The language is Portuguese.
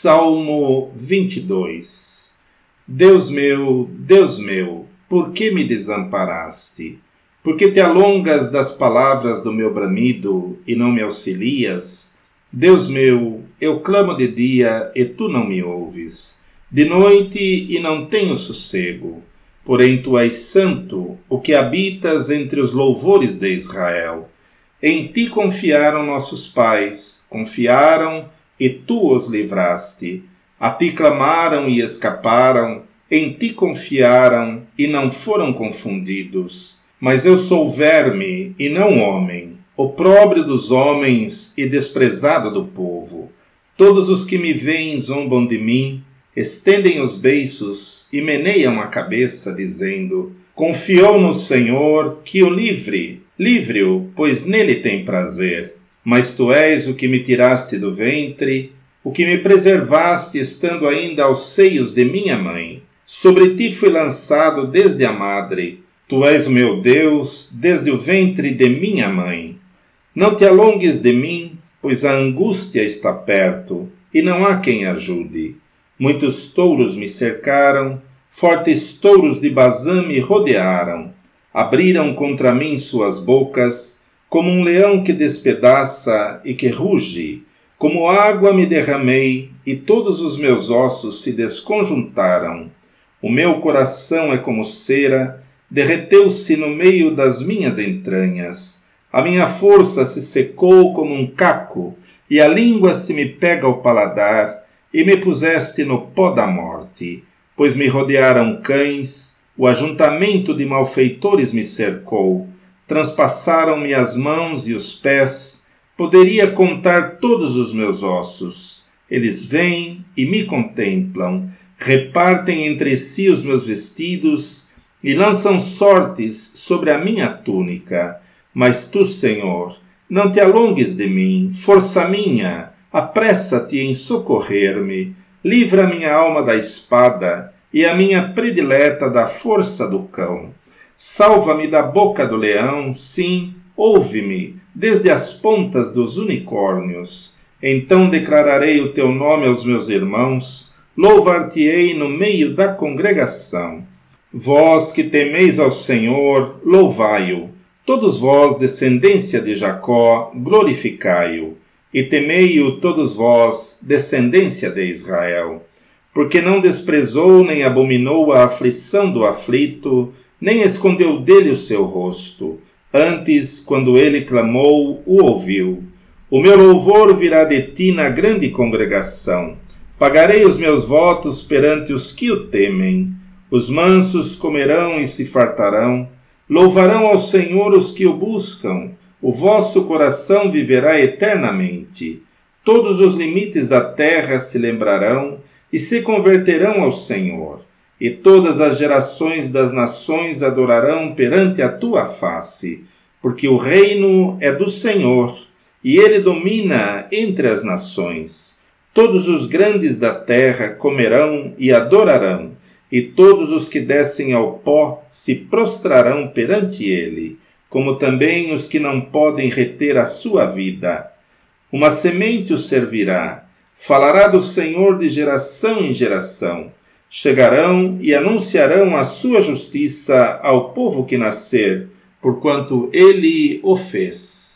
Salmo 22 Deus meu, Deus meu, por que me desamparaste? Por que te alongas das palavras do meu bramido e não me auxilias? Deus meu, eu clamo de dia e tu não me ouves, de noite e não tenho sossego. Porém tu és santo, o que habitas entre os louvores de Israel. Em ti confiaram nossos pais, confiaram e tu os livraste. A ti clamaram e escaparam, em ti confiaram e não foram confundidos. Mas eu sou verme e não homem, opróbrio dos homens e desprezado do povo. Todos os que me veem zombam de mim, estendem os beiços e meneiam a cabeça, dizendo: Confiou no Senhor, que o livre, livre-o, pois nele tem prazer. Mas tu és o que me tiraste do ventre, o que me preservaste estando ainda aos seios de minha mãe. Sobre ti fui lançado desde a madre. Tu és o meu Deus desde o ventre de minha mãe. Não te alongues de mim, pois a angústia está perto, e não há quem ajude. Muitos touros me cercaram, fortes touros de Bazã me rodearam. Abriram contra mim suas bocas, como um leão que despedaça e que ruge, como água me derramei e todos os meus ossos se desconjuntaram. O meu coração é como cera, derreteu-se no meio das minhas entranhas. A minha força se secou como um caco, e a língua se me pega ao paladar, e me puseste no pó da morte, pois me rodearam cães, o ajuntamento de malfeitores me cercou transpassaram-me as mãos e os pés, poderia contar todos os meus ossos. Eles vêm e me contemplam, repartem entre si os meus vestidos e lançam sortes sobre a minha túnica. Mas tu, Senhor, não te alongues de mim, força minha, apressa-te em socorrer-me, livra minha alma da espada e a minha predileta da força do cão. Salva-me da boca do leão, sim, ouve-me, desde as pontas dos unicórnios. Então declararei o teu nome aos meus irmãos, louvar-te-ei no meio da congregação. Vós que temeis ao Senhor, louvai-o. Todos vós, descendência de Jacó, glorificai-o. E temei-o todos vós, descendência de Israel. Porque não desprezou nem abominou a aflição do aflito, nem escondeu dele o seu rosto. Antes, quando ele clamou, o ouviu. O meu louvor virá de ti na grande congregação. Pagarei os meus votos perante os que o temem. Os mansos comerão e se fartarão. Louvarão ao Senhor os que o buscam. O vosso coração viverá eternamente. Todos os limites da terra se lembrarão e se converterão ao Senhor e todas as gerações das nações adorarão perante a tua face, porque o reino é do Senhor, e ele domina entre as nações. Todos os grandes da terra comerão e adorarão, e todos os que descem ao pó se prostrarão perante ele, como também os que não podem reter a sua vida. Uma semente o servirá, falará do Senhor de geração em geração chegarão e anunciarão a sua justiça ao povo que nascer, porquanto ele o fez.